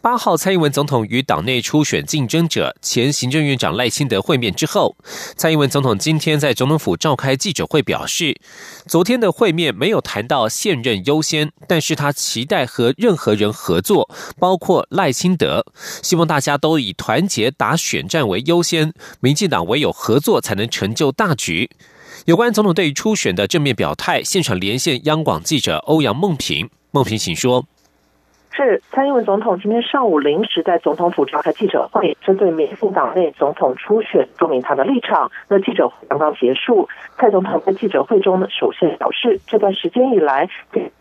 八号，蔡英文总统与党内初选竞争者前行政院长赖清德会面之后，蔡英文总统今天在总统府召开记者会，表示，昨天的会面没有谈到现任优先，但是他期待和任何人合作，包括赖清德，希望大家都以团结打选战为优先，民进党唯有合作才能成就大局。有关总统对于初选的正面表态，现场连线央广记者欧阳梦平，梦平，请说。是蔡英文总统今天上午临时在总统府召开记者会，针对民进党内总统初选说明他的立场。那记者会刚刚结束，蔡总统在记者会中呢，首先表示，这段时间以来，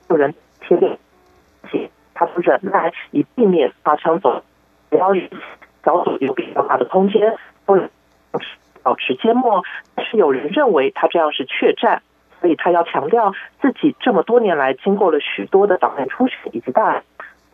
有人贴脸，他都忍耐，以避免发生总交易小组有比较大的空间，不保持缄默。但是有人认为他这样是怯战，所以他要强调自己这么多年来经过了许多的党内初选以及大。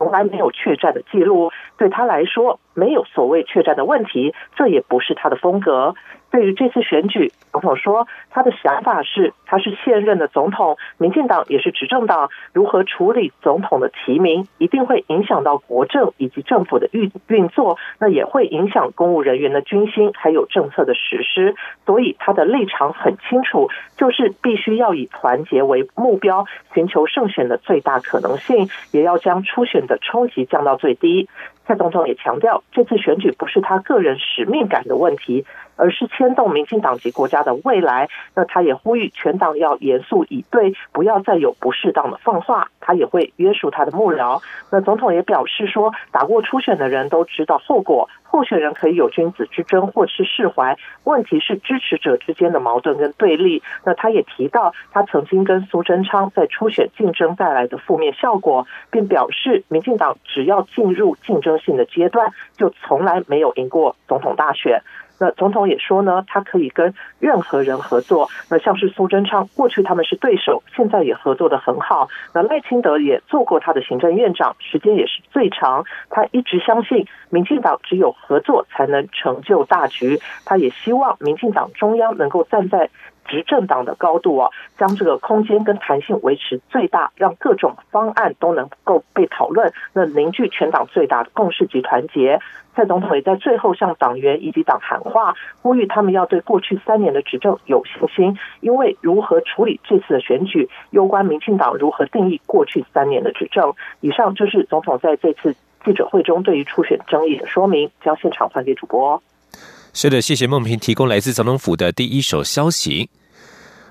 从来没有确战的记录，对他来说没有所谓确战的问题，这也不是他的风格。对于这次选举，总统说他的想法是，他是现任的总统，民进党也是执政党，如何处理总统的提名，一定会影响到国政以及政府的运运作，那也会影响公务人员的军心，还有政策的实施。所以他的立场很清楚，就是必须要以团结为目标，寻求胜选的最大可能性，也要将初选的冲击降到最低。蔡总统也强调，这次选举不是他个人使命感的问题，而是牵动民进党及国家的未来。那他也呼吁全党要严肃以对，不要再有不适当的放话。他也会约束他的幕僚。那总统也表示说，打过初选的人都知道后果。候选人可以有君子之争或是释怀，问题是支持者之间的矛盾跟对立。那他也提到，他曾经跟苏贞昌在初选竞争带来的负面效果，并表示，民进党只要进入竞争性的阶段，就从来没有赢过总统大选。那总统也说呢，他可以跟任何人合作。那像是苏贞昌，过去他们是对手，现在也合作的很好。那赖清德也做过他的行政院长，时间也是最长。他一直相信，民进党只有合作才能成就大局。他也希望民进党中央能够站在。执政党的高度啊，将这个空间跟弹性维持最大，让各种方案都能够被讨论，那凝聚全党最大的共识及团结。蔡总统也在最后向党员以及党喊话，呼吁他们要对过去三年的执政有信心，因为如何处理这次的选举，攸关民进党如何定义过去三年的执政。以上就是总统在这次记者会中对于初选争议的说明，将现场还给主播。是的，谢谢孟平提供来自总统府的第一手消息。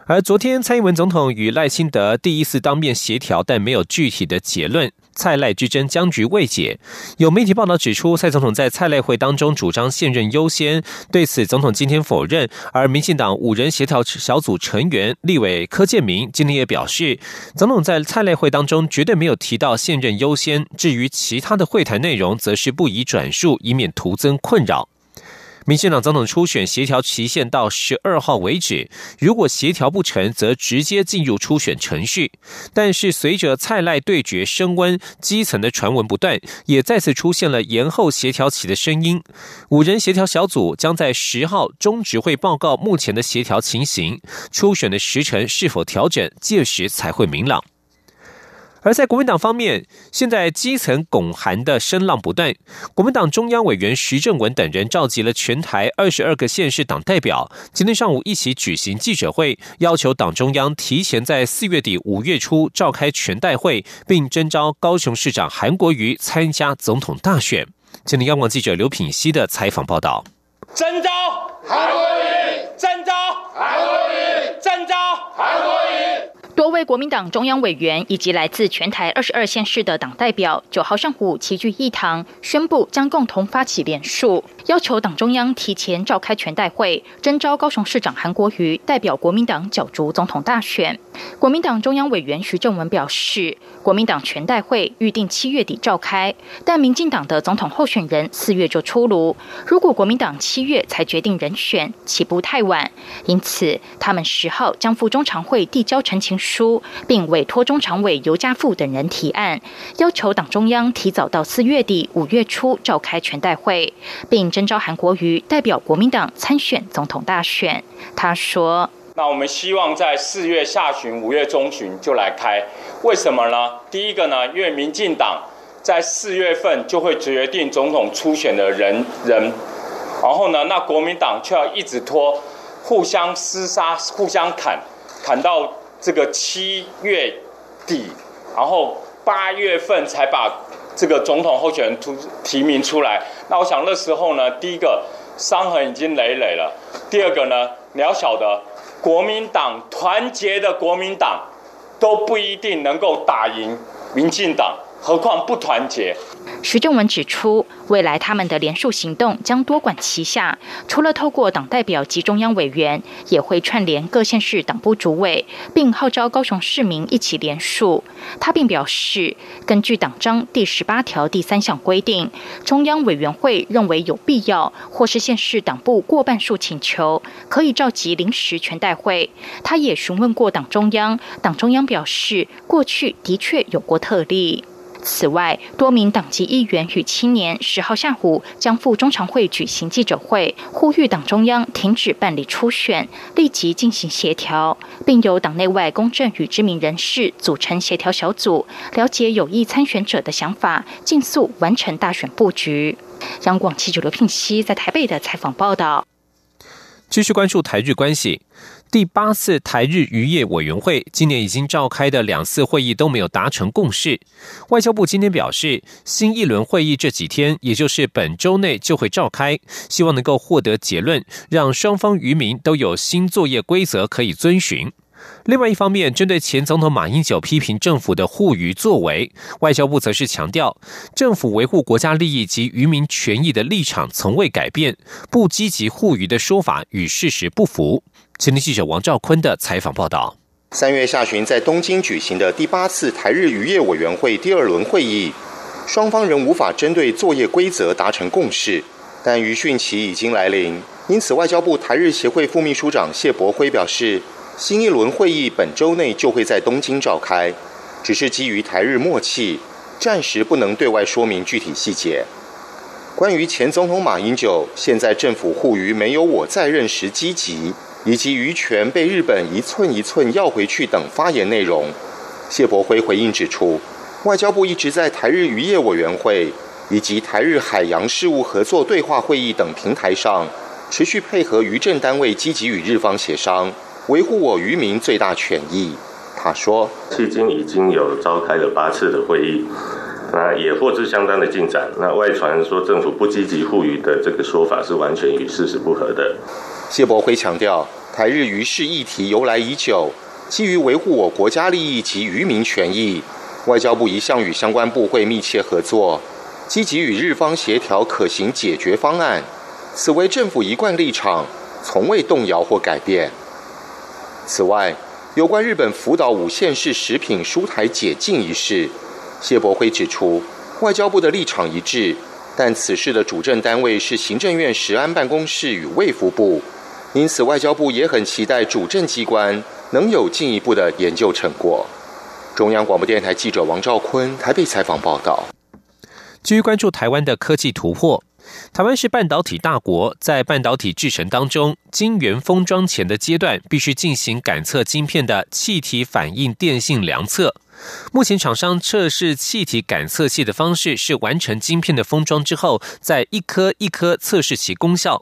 而昨天，蔡英文总统与赖清德第一次当面协调，但没有具体的结论。蔡赖之争僵局未解。有媒体报道指出，蔡总统在蔡赖会当中主张现任优先，对此总统今天否认。而民进党五人协调小组成员立委柯建明今天也表示，总统在蔡赖会当中绝对没有提到现任优先。至于其他的会谈内容，则是不宜转述，以免徒增困扰。民进党总统初选协调期限到十二号为止，如果协调不成，则直接进入初选程序。但是，随着蔡赖对决升温，基层的传闻不断，也再次出现了延后协调起的声音。五人协调小组将在十号中执会报告目前的协调情形，初选的时程是否调整，届时才会明朗。而在国民党方面，现在基层拱韩的声浪不断。国民党中央委员徐正文等人召集了全台二十二个县市党代表，今天上午一起举行记者会，要求党中央提前在四月底五月初召开全代会，并征召高雄市长韩国瑜参加总统大选。今天央广记者刘品熙的采访报道：征召韩国瑜，征召韩国瑜，征召韩国瑜。多位国民党中央委员以及来自全台二十二县市的党代表，九号上午齐聚一堂，宣布将共同发起联署，要求党中央提前召开全代会，征召高雄市长韩国瑜代表国民党角逐总统大选。国民党中央委员徐正文表示，国民党全代会预定七月底召开，但民进党的总统候选人四月就出炉，如果国民党七月才决定人选，起步太晚。因此，他们十号将赴中常会递交陈情书，并委托中常委尤家富等人提案，要求党中央提早到四月底、五月初召开全代会，并征召韩国瑜代表国民党参选总统大选。他说。那我们希望在四月下旬、五月中旬就来开，为什么呢？第一个呢，因为民进党在四月份就会决定总统初选的人人，然后呢，那国民党却要一直拖，互相厮杀、互相砍，砍到这个七月底，然后八月份才把这个总统候选人提提名出来。那我想那时候呢，第一个伤痕已经累累了，第二个呢，你要晓得。国民党团结的国民党都不一定能够打赢民进党，何况不团结。徐正文指出，未来他们的连署行动将多管齐下，除了透过党代表及中央委员，也会串联各县市党部主委，并号召高雄市民一起连署。他并表示，根据党章第十八条第三项规定，中央委员会认为有必要，或是县市党部过半数请求，可以召集临时全代会。他也询问过党中央，党中央表示，过去的确有过特例。此外，多名党籍议员与青年十号下午将赴中常会举行记者会，呼吁党中央停止办理初选，立即进行协调，并由党内外公正与知名人士组成协调小组，了解有意参选者的想法，尽速完成大选布局。央广记者刘聘熙在台北的采访报道。继续关注台日关系。第八次台日渔业委员会今年已经召开的两次会议都没有达成共识。外交部今天表示，新一轮会议这几天，也就是本周内就会召开，希望能够获得结论，让双方渔民都有新作业规则可以遵循。另外一方面，针对前总统马英九批评政府的护渔作为，外交部则是强调，政府维护国家利益及渔民权益的立场从未改变，不积极护渔的说法与事实不符。青年记者王兆坤的采访报道：三月下旬在东京举行的第八次台日渔业委员会第二轮会议，双方仍无法针对作业规则达成共识，但渔汛期已经来临，因此外交部台日协会副秘书长谢博辉表示。新一轮会议本周内就会在东京召开，只是基于台日默契，暂时不能对外说明具体细节。关于前总统马英九现在政府护渔没有我在任时积极，以及渔权被日本一寸一寸要回去等发言内容，谢伯辉回应指出，外交部一直在台日渔业委员会以及台日海洋事务合作对话会议等平台上，持续配合渔政单位积极与日方协商。维护我渔民最大权益，他说：“迄今已经有召开了八次的会议，那也获知相当的进展。那外传说政府不积极护渔的这个说法是完全与事实不合的。”谢伯辉强调，台日渔事议题由来已久，基于维护我国家利益及渔民权益，外交部一向与相关部会密切合作，积极与日方协调可行解决方案，此为政府一贯立场，从未动摇或改变。此外，有关日本福岛五县市食品输台解禁一事，谢博辉指出，外交部的立场一致，但此事的主政单位是行政院食安办公室与卫福部，因此外交部也很期待主政机关能有进一步的研究成果。中央广播电台记者王兆坤台北采访报道。继续关注台湾的科技突破。台湾是半导体大国，在半导体制程当中，晶圆封装前的阶段必须进行感测晶片的气体反应电性量测。目前厂商测试气体感测器的方式是完成晶片的封装之后，再一颗一颗测试其功效。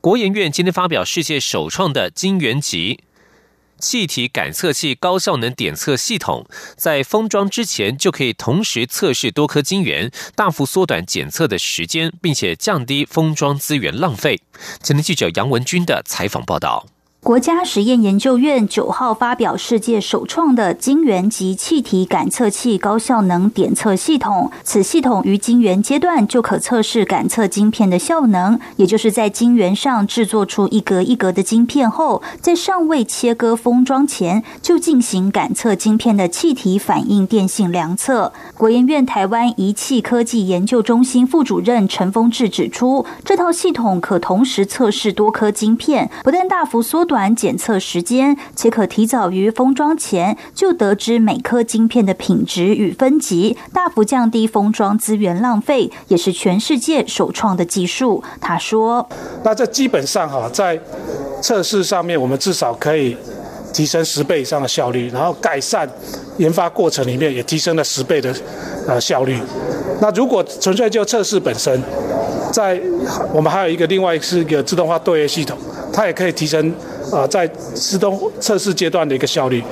国研院今天发表世界首创的晶圆级。气体感测器高效能点测系统，在封装之前就可以同时测试多颗晶圆，大幅缩短检测的时间，并且降低封装资源浪费。前天记者杨文军的采访报道。国家实验研究院九号发表世界首创的晶圆及气体感测器高效能点测系统。此系统于晶圆阶段就可测试感测晶片的效能，也就是在晶圆上制作出一格一格的晶片后，在尚未切割封装前就进行感测晶片的气体反应电性量测。国研院台湾仪器科技研究中心副主任陈峰志指出，这套系统可同时测试多颗晶片，不但大幅缩短检测时间，且可提早于封装前就得知每颗晶片的品质与分级，大幅降低封装资源浪费，也是全世界首创的技术。他说：“那这基本上哈，在测试上面，我们至少可以提升十倍以上的效率，然后改善研发过程里面也提升了十倍的呃效率。那如果纯粹就测试本身，在我们还有一个另外是一个自动化作业系统，它也可以提升。”啊，在自动测试阶段的一个效率，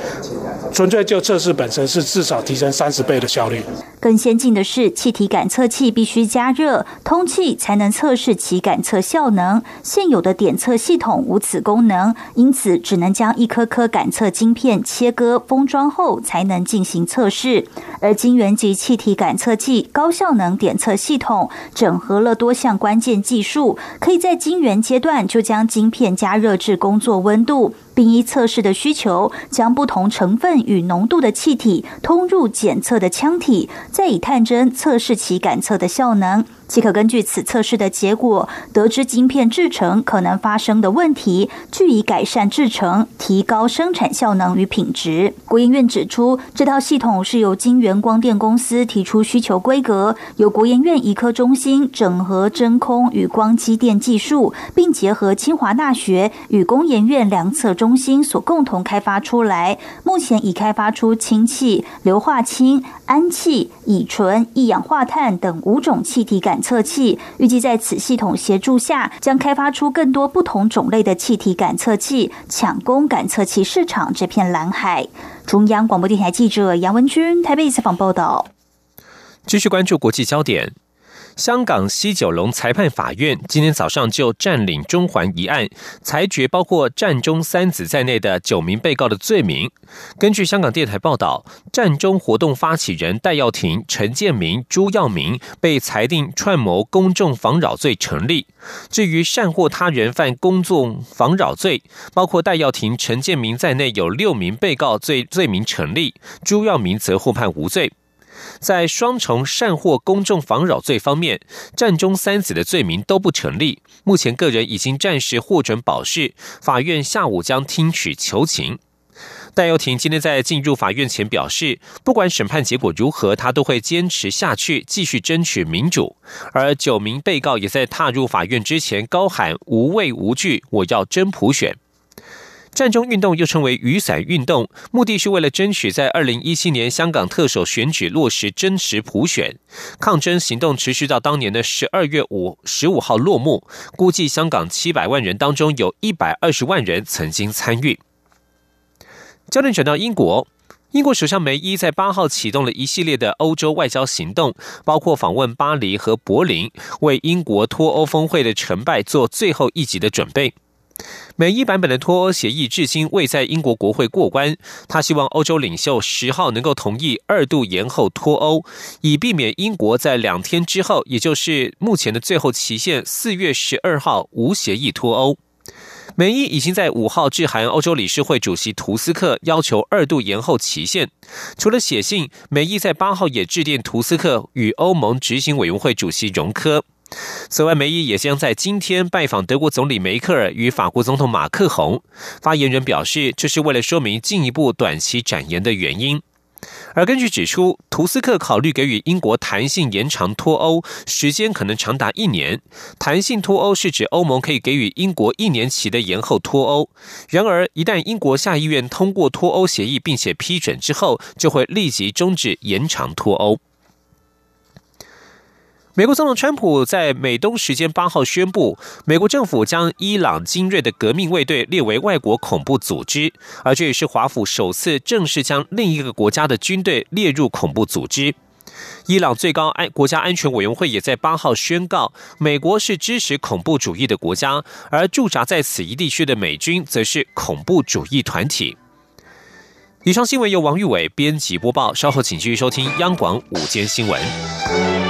纯粹就测试本身是至少提升三十倍的效率。更先进的是，气体感测器必须加热通气才能测试其感测效能。现有的点测系统无此功能，因此只能将一颗颗感测晶片切割封装后才能进行测试。而晶圆级气体感测器高效能点测系统整合了多项关键技术，可以在晶圆阶段就将晶片加热至工作温。温度，并依测试的需求，将不同成分与浓度的气体通入检测的腔体，再以探针测试其感测的效能。即可根据此测试的结果，得知晶片制成可能发生的问题，据以改善制成，提高生产效能与品质。国研院指出，这套系统是由晶圆光电公司提出需求规格，由国研院医科中心整合真空与光机电技术，并结合清华大学与工研院量测中心所共同开发出来。目前已开发出氢气、硫化氢、氨气、乙醇、一氧化碳等五种气体感。测器预计在此系统协助下，将开发出更多不同种类的气体感测器，抢攻感测器市场这片蓝海。中央广播电台记者杨文军台北采访报道。继续关注国际焦点。香港西九龙裁判法院今天早上就占领中环一案裁决，包括战中三子在内的九名被告的罪名。根据香港电台报道，战中活动发起人戴耀廷、陈建明、朱耀明被裁定串谋公众妨扰罪成立。至于善祸他人犯公众妨扰罪，包括戴耀廷、陈建明在内有六名被告罪罪名成立，朱耀明则获判无罪。在双重善或公众妨扰罪方面，战中三子的罪名都不成立。目前个人已经暂时获准保释，法院下午将听取求情。戴耀廷今天在进入法院前表示，不管审判结果如何，他都会坚持下去，继续争取民主。而九名被告也在踏入法院之前高喊“无畏无惧，我要真普选”。战中运动又称为雨伞运动，目的是为了争取在二零一七年香港特首选举落实真实普选。抗争行动持续到当年的十二月五十五号落幕。估计香港七百万人当中，有一百二十万人曾经参与。焦点转到英国，英国首相梅伊在八号启动了一系列的欧洲外交行动，包括访问巴黎和柏林，为英国脱欧峰会的成败做最后一级的准备。美伊版本的脱欧协议至今未在英国国会过关。他希望欧洲领袖十号能够同意二度延后脱欧，以避免英国在两天之后，也就是目前的最后期限四月十二号无协议脱欧。美伊已经在五号致函欧洲理事会主席图斯克，要求二度延后期限。除了写信，美伊在八号也致电图斯克与欧盟执行委员会主席容科。此外，梅伊也将在今天拜访德国总理梅克尔与法国总统马克宏。发言人表示，这是为了说明进一步短期展延的原因。而根据指出，图斯克考虑给予英国弹性延长脱欧时间，可能长达一年。弹性脱欧是指欧盟可以给予英国一年期的延后脱欧。然而，一旦英国下议院通过脱欧协议并且批准之后，就会立即终止延长脱欧。美国总统川普在美东时间八号宣布，美国政府将伊朗精锐的革命卫队列为外国恐怖组织，而这也是华府首次正式将另一个国家的军队列入恐怖组织。伊朗最高安国家安全委员会也在八号宣告，美国是支持恐怖主义的国家，而驻扎在此一地区的美军则是恐怖主义团体。以上新闻由王玉伟编辑播报，稍后请继续收听央广午间新闻。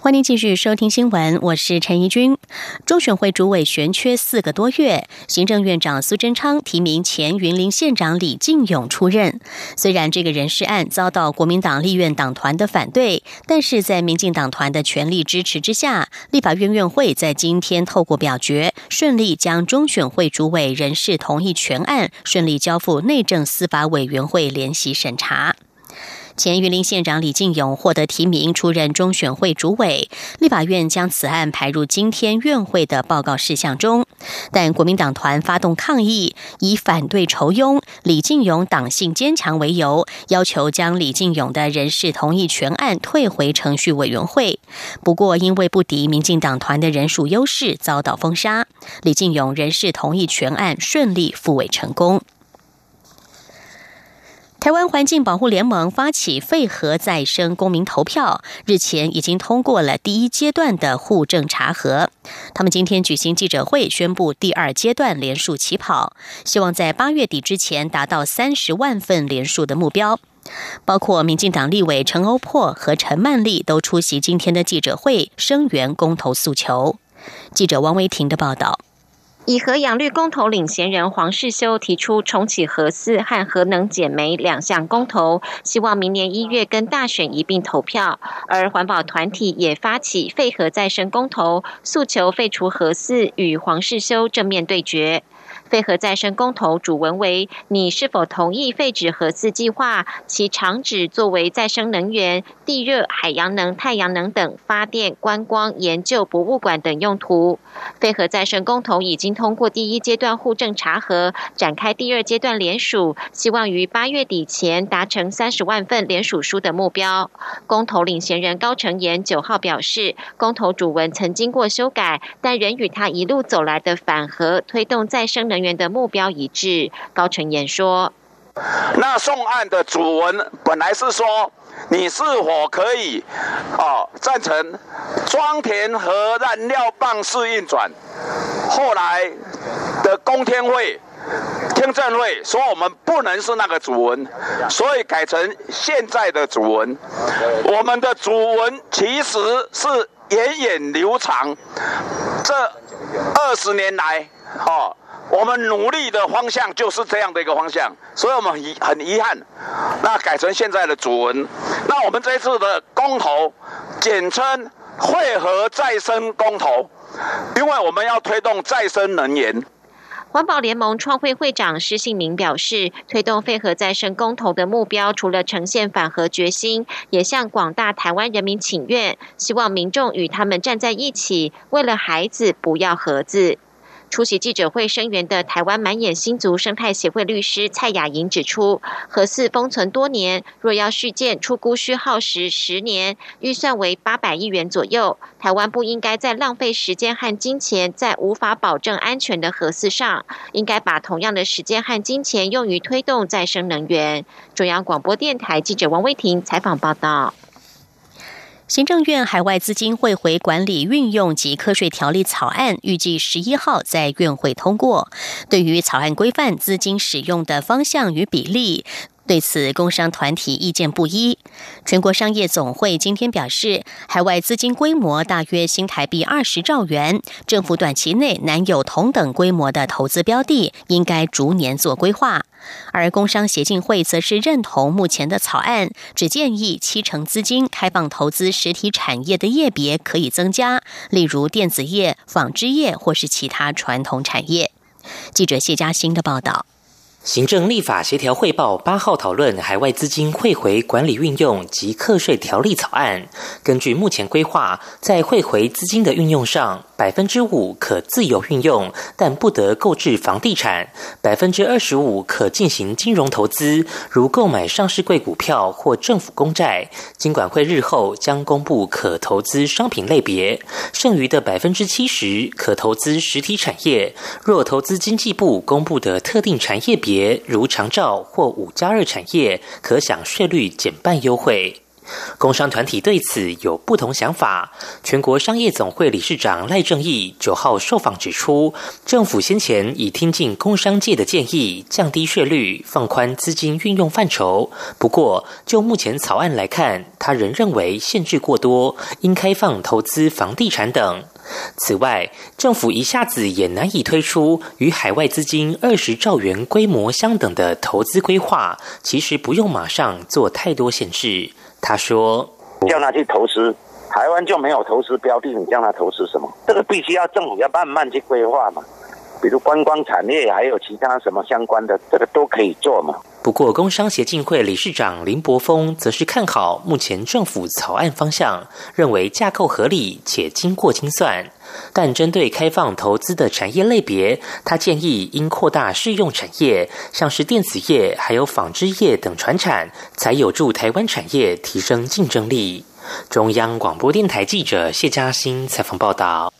欢迎继续收听新闻，我是陈怡君。中选会主委悬缺四个多月，行政院长苏贞昌提名前云林县长李进勇出任。虽然这个人事案遭到国民党立院党团的反对，但是在民进党团的全力支持之下，立法院院会在今天透过表决，顺利将中选会主委人事同意全案顺利交付内政司法委员会联席审查。前云林县长李进勇获得提名出任中选会主委，立法院将此案排入今天院会的报告事项中。但国民党团发动抗议，以反对酬庸、李进勇党性坚强为由，要求将李进勇的人事同意权案退回程序委员会。不过，因为不敌民进党团的人数优势，遭到封杀。李进勇人事同意权案顺利复委成功。台湾环境保护联盟发起废核再生公民投票，日前已经通过了第一阶段的户政查核。他们今天举行记者会，宣布第二阶段连署起跑，希望在八月底之前达到三十万份连署的目标。包括民进党立委陈欧珀和陈曼丽都出席今天的记者会，声援公投诉求。记者王维婷的报道。以核养绿公投领衔人黄世修提出重启核四和核能减煤两项公投，希望明年一月跟大选一并投票。而环保团体也发起废核再生公投，诉求废除核四，与黄世修正面对决。废核再生公投主文为：你是否同意废止核四计划？其厂址作为再生能源、地热、海洋能、太阳能等发电、观光、研究、博物馆等用途。废核再生公投已经通过第一阶段互证查核，展开第二阶段联署，希望于八月底前达成三十万份联署书的目标。公投领衔人高成言九号表示，公投主文曾经过修改，但仍与他一路走来的反核推动再生能。员的目标一致，高成言说：“那送案的主文本来是说，你是否可以哦赞成装填核燃料棒式运转？后来的公天会、听证会说我们不能是那个主文，所以改成现在的主文。我们的主文其实是源远流长，这二十年来，哦。”我们努力的方向就是这样的一个方向，所以我们遗很遗憾，那改成现在的主文。那我们这次的公投，简称汇合再生公投，因为我们要推动再生能源。环保联盟创会会长施信明表示，推动废核再生公投的目标，除了呈现反核决心，也向广大台湾人民请愿，希望民众与他们站在一起，为了孩子不要盒子。出席记者会声援的台湾满眼新族生态协会律师蔡雅莹指出，核四封存多年，若要续建，出估需耗时十年，预算为八百亿元左右。台湾不应该再浪费时间和金钱在无法保证安全的核四上，应该把同样的时间和金钱用于推动再生能源。中央广播电台记者王威婷采访报道。行政院海外资金汇回管理运用及科税条例草案预计十一号在院会通过。对于草案规范资金使用的方向与比例。对此，工商团体意见不一。全国商业总会今天表示，海外资金规模大约新台币二十兆元，政府短期内难有同等规模的投资标的，应该逐年做规划。而工商协进会则是认同目前的草案，只建议七成资金开放投资实体产业的业别可以增加，例如电子业、纺织业或是其他传统产业。记者谢嘉欣的报道。行政立法协调汇报八号讨论海外资金汇回管理运用及课税条例草案。根据目前规划，在汇回资金的运用上，百分之五可自由运用，但不得购置房地产；百分之二十五可进行金融投资，如购买上市柜股票或政府公债。金管会日后将公布可投资商品类别，剩余的百分之七十可投资实体产业。若投资经济部公布的特定产业别。如长照或五加二产业，可享税率减半优惠。工商团体对此有不同想法。全国商业总会理事长赖正义九号受访指出，政府先前已听进工商界的建议，降低税率，放宽资金运用范畴。不过，就目前草案来看，他仍认为限制过多，应开放投资房地产等。此外，政府一下子也难以推出与海外资金二十兆元规模相等的投资规划。其实不用马上做太多限制。他说：“叫他去投资，台湾就没有投资标的，你叫他投资什么？这个必须要政府要慢慢去规划嘛。比如观光产业，还有其他什么相关的，这个都可以做嘛。”不过，工商协进会理事长林柏峰则是看好目前政府草案方向，认为架构合理且经过精算。但针对开放投资的产业类别，他建议应扩大适用产业，像是电子业、还有纺织业等传产，才有助台湾产业提升竞争力。中央广播电台记者谢嘉欣采访报道。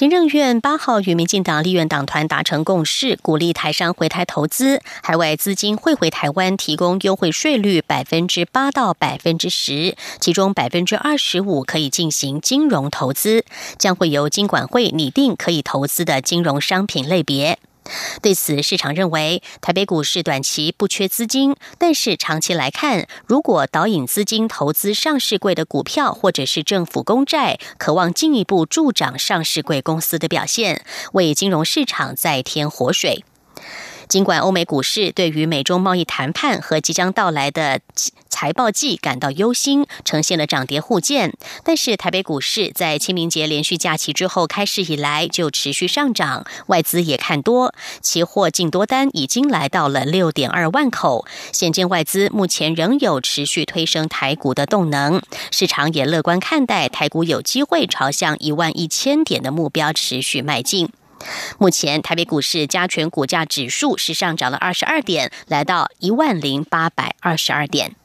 行政院八号与民进党立院党团达成共识，鼓励台商回台投资，海外资金汇回台湾，提供优惠税率百分之八到百分之十，其中百分之二十五可以进行金融投资，将会由金管会拟定可以投资的金融商品类别。对此，市场认为台北股市短期不缺资金，但是长期来看，如果导引资金投资上市贵的股票或者是政府公债，渴望进一步助长上市贵公司的表现，为金融市场再添活水。尽管欧美股市对于美中贸易谈判和即将到来的财报季感到忧心，呈现了涨跌互见，但是台北股市在清明节连续假期之后开市以来就持续上涨，外资也看多，期货净多单已经来到了六点二万口，现见外资目前仍有持续推升台股的动能，市场也乐观看待台股有机会朝向一万一千点的目标持续迈进。目前台北股市加权股价指数是上涨了二十二点，来到一万零八百二十二点。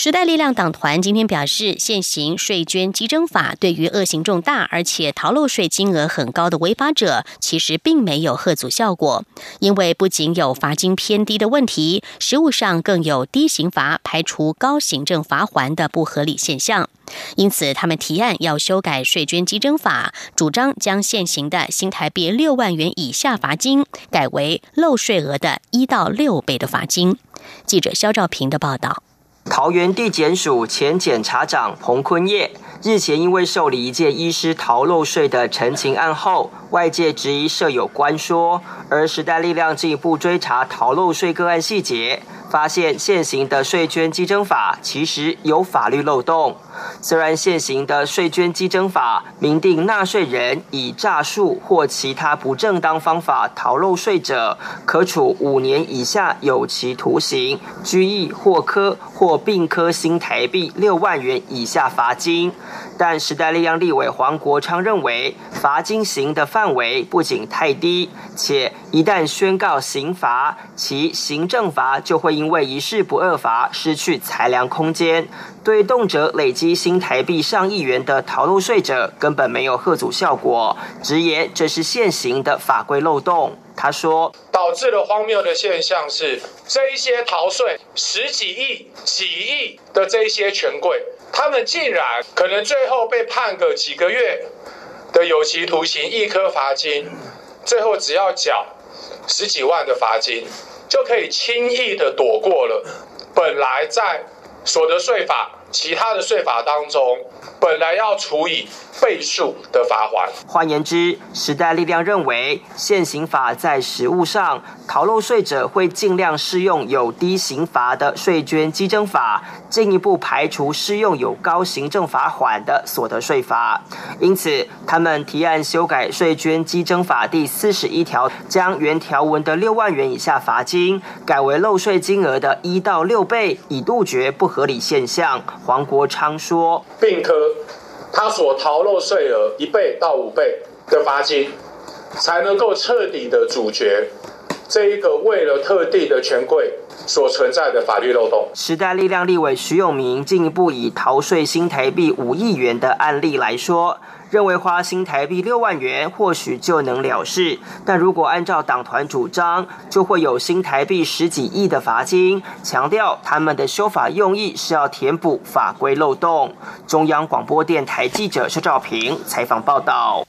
时代力量党团今天表示，现行税捐稽征法对于恶行重大而且逃漏税金额很高的违法者，其实并没有贺阻效果，因为不仅有罚金偏低的问题，实务上更有低刑罚排除高行政罚还的不合理现象。因此，他们提案要修改税捐稽征法，主张将现行的新台币六万元以下罚金改为漏税额的一到六倍的罚金。记者肖兆平的报道。桃园地检署前检察长彭坤业日前因为受理一件医师逃漏税的陈情案后，外界质疑涉有官说，而时代力量进一步追查逃漏税个案细节。发现现行的税捐稽征法其实有法律漏洞。虽然现行的税捐稽征法明定纳税人以诈术或其他不正当方法逃漏税者，可处五年以下有期徒刑、拘役或科或并科新台币六万元以下罚金。但时代力量立委黄国昌认为，罚金刑的范围不仅太低，且一旦宣告刑罚，其行政罚就会因为一事不二罚失去裁量空间，对动辄累积新台币上亿元的逃漏税者根本没有贺阻效果，直言这是现行的法规漏洞。他说，导致了荒谬的现象是，这一些逃税十几亿、几亿的这一些权贵。他们竟然可能最后被判个几个月的有期徒刑，一颗罚金，最后只要缴十几万的罚金，就可以轻易的躲过了本来在所得税法其他的税法当中，本来要处以倍数的罚款。换言之，时代力量认为，现行法在实务上，逃漏税者会尽量适用有低刑罚的税捐稽征法，进一步排除适用有高行政罚款的所得税法。因此，他们提案修改税捐稽征法第四十一条，将原条文的六万元以下罚金改为漏税金额的一到六倍，以杜绝不合理现象。黄国昌说：“并科他所逃漏税额一倍到五倍的罚金，才能够彻底的阻绝这一个为了特定的权贵所存在的法律漏洞。”时代力量立委徐永明进一步以逃税新台币五亿元的案例来说。认为花新台币六万元或许就能了事，但如果按照党团主张，就会有新台币十几亿的罚金。强调他们的修法用意是要填补法规漏洞。中央广播电台记者邱兆平采访报道。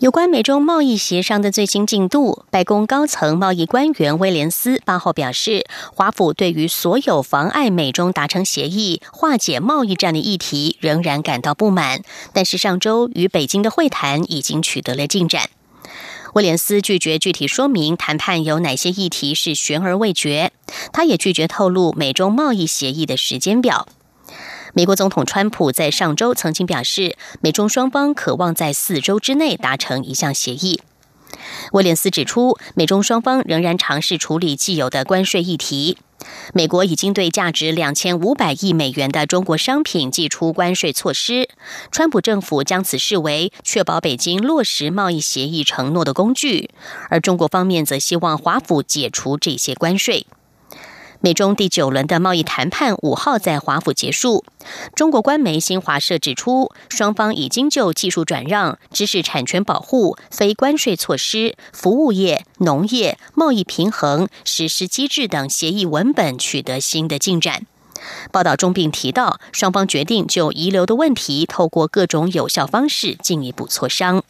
有关美中贸易协商的最新进度，白宫高层贸易官员威廉斯八号表示，华府对于所有妨碍美中达成协议、化解贸易战的议题仍然感到不满，但是上周与北京的会谈已经取得了进展。威廉斯拒绝具体说明谈判有哪些议题是悬而未决，他也拒绝透露美中贸易协议的时间表。美国总统川普在上周曾经表示，美中双方渴望在四周之内达成一项协议。威廉斯指出，美中双方仍然尝试处理既有的关税议题。美国已经对价值两千五百亿美元的中国商品寄出关税措施。川普政府将此视为确保北京落实贸易协议承诺的工具，而中国方面则希望华府解除这些关税。美中第九轮的贸易谈判五号在华府结束。中国官媒新华社指出，双方已经就技术转让、知识产权保护、非关税措施、服务业、农业、贸易平衡、实施机制等协议文本取得新的进展。报道中并提到，双方决定就遗留的问题，透过各种有效方式进一步磋商。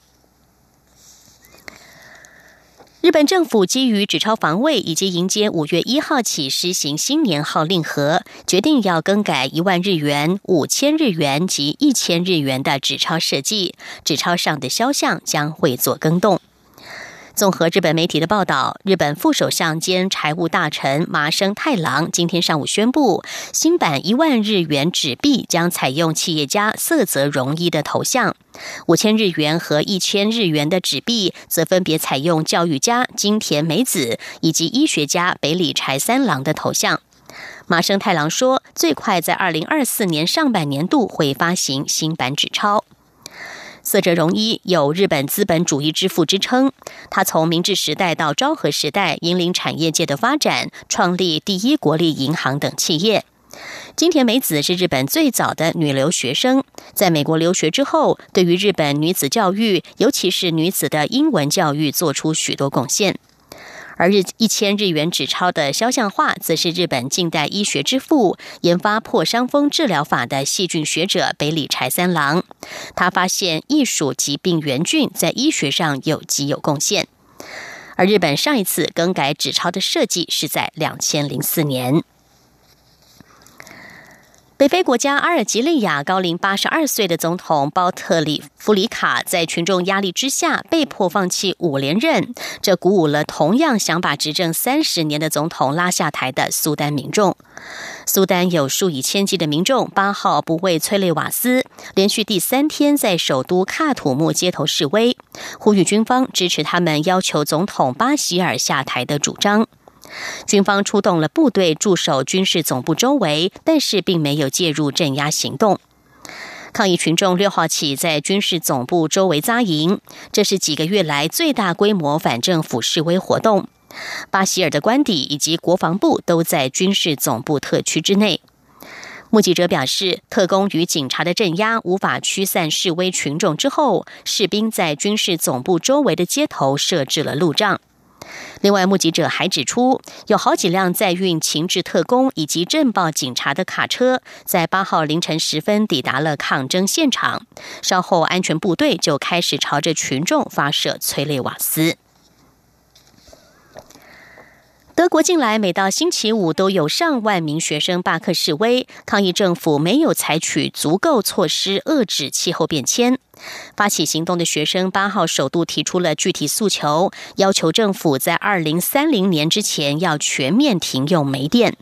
日本政府基于纸钞防卫以及迎接五月一号起实行新年号令和，决定要更改一万日元、五千日元及一千日元的纸钞设计，纸钞上的肖像将会做更动。综合日本媒体的报道，日本副首相兼财务大臣麻生太郎今天上午宣布，新版一万日元纸币将采用企业家色泽荣一的头像，五千日元和一千日元的纸币则分别采用教育家金田美子以及医学家北里柴三郎的头像。麻生太郎说，最快在二零二四年上半年度会发行新版纸钞。色泽荣一有日本资本主义之父之称，他从明治时代到昭和时代引领产业界的发展，创立第一国立银行等企业。金田美子是日本最早的女留学生，在美国留学之后，对于日本女子教育，尤其是女子的英文教育，做出许多贡献。而日一千日元纸钞的肖像画，则是日本近代医学之父、研发破伤风治疗法的细菌学者北里柴三郎。他发现艺术疾病原菌在医学上有极有贡献。而日本上一次更改纸钞的设计是在两千零四年。北非国家阿尔及利亚高龄八十二岁的总统包特里弗里卡在群众压力之下被迫放弃五连任，这鼓舞了同样想把执政三十年的总统拉下台的苏丹民众。苏丹有数以千计的民众八号不畏催泪瓦斯，连续第三天在首都喀土穆街头示威，呼吁军方支持他们要求总统巴希尔下台的主张。军方出动了部队驻守军事总部周围，但是并没有介入镇压行动。抗议群众六号起在军事总部周围扎营，这是几个月来最大规模反政府示威活动。巴希尔的官邸以及国防部都在军事总部特区之内。目击者表示，特工与警察的镇压无法驱散示威群众之后，士兵在军事总部周围的街头设置了路障。另外，目击者还指出，有好几辆载运情治特工以及镇暴警察的卡车，在八号凌晨时分抵达了抗争现场。稍后，安全部队就开始朝着群众发射催泪瓦斯。德国近来每到星期五都有上万名学生罢课示威，抗议政府没有采取足够措施遏制气候变迁。发起行动的学生八号首度提出了具体诉求，要求政府在二零三零年之前要全面停用煤电。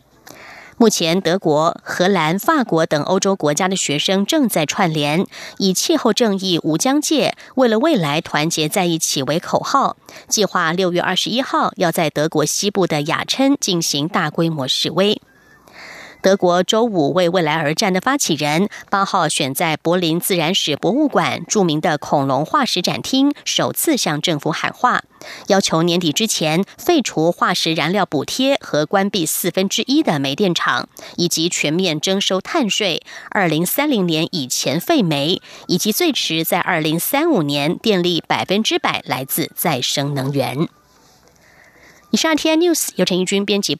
目前，德国、荷兰、法国等欧洲国家的学生正在串联，以“气候正义无疆界，为了未来团结在一起”为口号，计划六月二十一号要在德国西部的雅琛进行大规模示威。德国周五为未来而战的发起人八号选在柏林自然史博物馆著名的恐龙化石展厅首次向政府喊话，要求年底之前废除化石燃料补贴和关闭四分之一的煤电厂，以及全面征收碳税，二零三零年以前废煤，以及最迟在二零三五年电力百分之百来自再生能源。以上 T N News 由陈义军编辑。